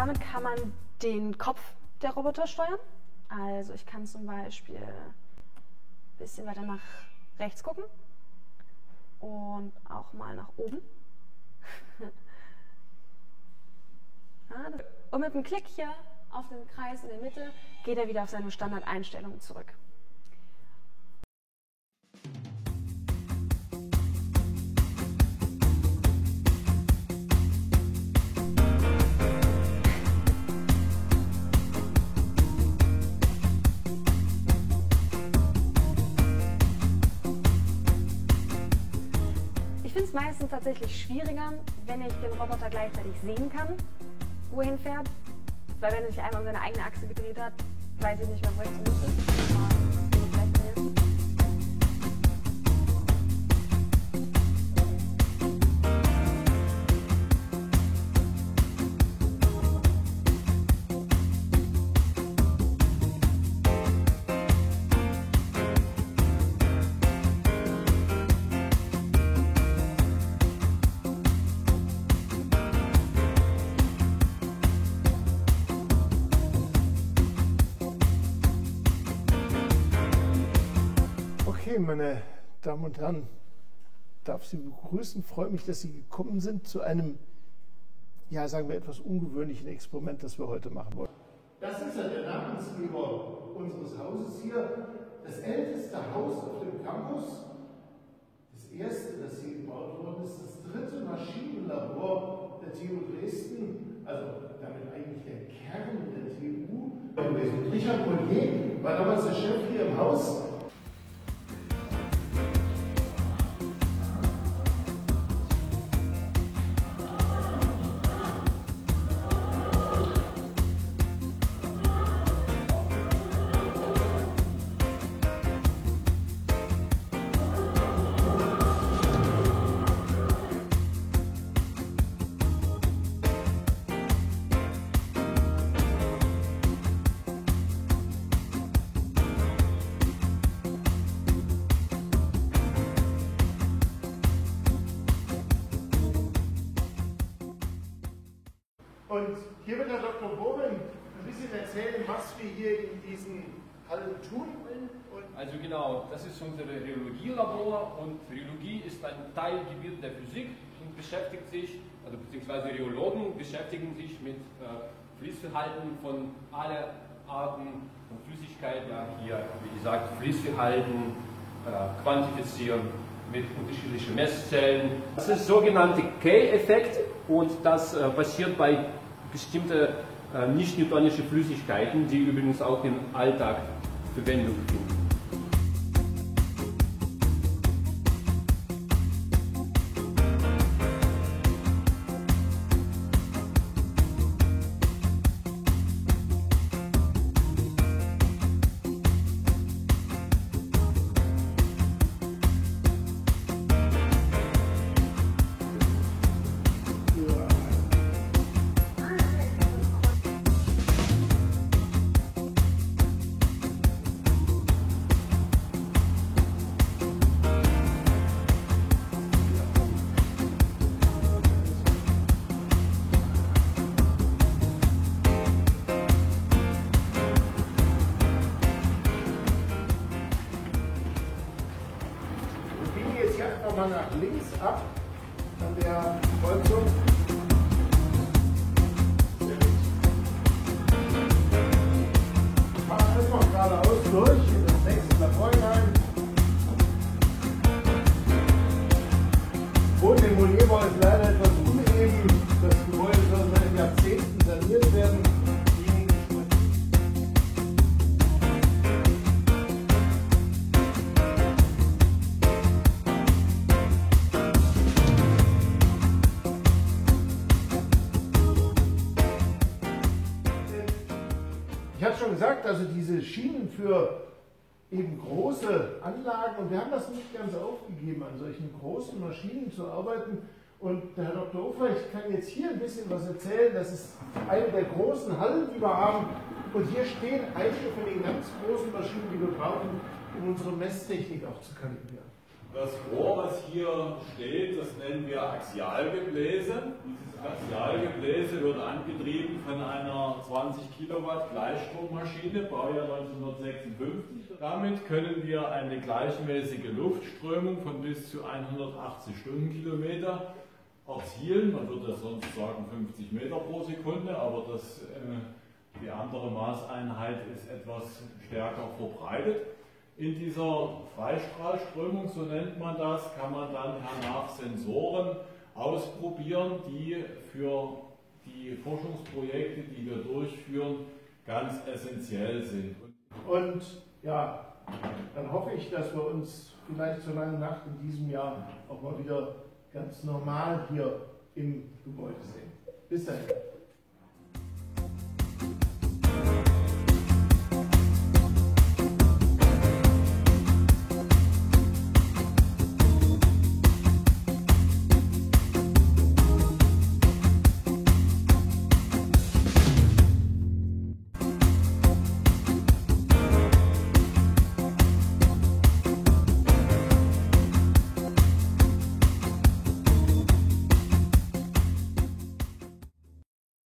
damit kann man den Kopf der Roboter steuern. Also ich kann zum Beispiel ein bisschen weiter nach rechts gucken und auch mal nach oben. und mit einem Klick hier auf den Kreis in der Mitte geht er wieder auf seine Standardeinstellungen zurück. Ich finde es meistens tatsächlich schwieriger, wenn ich den Roboter gleichzeitig sehen kann, wo er hinfährt. Weil wenn er sich einmal um seine eigene Achse gedreht hat, weiß ich nicht mehr, wo ich zurück ist. Okay, meine Damen und Herren, darf Sie begrüßen. Freue mich, dass Sie gekommen sind zu einem, ja, sagen wir, etwas ungewöhnlichen Experiment, das wir heute machen wollen. Das ist ja der Namensgeber unseres Hauses hier. Das älteste Haus auf dem Campus. Das erste, das hier gebaut worden ist, das dritte Maschinenlabor der TU Dresden, also damit eigentlich der Kern der TU. Richard Mollier war damals der Chef hier im Haus. Und hier wird Herr Dr. Bohren ein bisschen erzählen, was wir hier in diesen Hallen tun. Und Also genau, das ist unser Rheologielabor und Rheologie ist ein Teilgebiet der Physik und beschäftigt sich, also beziehungsweise Rheologen beschäftigen sich mit äh, Fließverhalten von aller Arten von Flüssigkeit, ja hier wie gesagt Fließverhalten äh, quantifizieren mit unterschiedlichen Messzellen. Das ist sogenannte K-Effekt und das äh, passiert bei bestimmten äh, nicht-newtonischen Flüssigkeiten, die übrigens auch im Alltag Verwendung finden. Hier einfach mal nach links ab an der Kreuzung. Fahren erstmal geradeaus durch schon gesagt, also diese Schienen für eben große Anlagen, und wir haben das nicht ganz aufgegeben, an solchen großen Maschinen zu arbeiten. Und der Herr Dr. Ufrecht kann jetzt hier ein bisschen was erzählen. Das ist eine der großen Hallen, die wir haben. Und hier stehen einige von den ganz großen Maschinen, die wir brauchen, um unsere Messtechnik auch zu kalibrieren. Das Rohr, was hier steht, das nennen wir Axialgebläse. Dieses Axialgebläse wird angetrieben von einer 20 Kilowatt Gleichstrommaschine, Baujahr 1956. Damit können wir eine gleichmäßige Luftströmung von bis zu 180 Stundenkilometer erzielen. Man würde sonst sagen 50 Meter pro Sekunde, aber das, äh, die andere Maßeinheit ist etwas stärker verbreitet. In dieser Freistrahlströmung, so nennt man das, kann man dann hernach Sensoren ausprobieren, die für die Forschungsprojekte, die wir durchführen, ganz essentiell sind. Und ja, dann hoffe ich, dass wir uns vielleicht zur langen Nacht in diesem Jahr auch mal wieder ganz normal hier im Gebäude sehen. Bis dahin.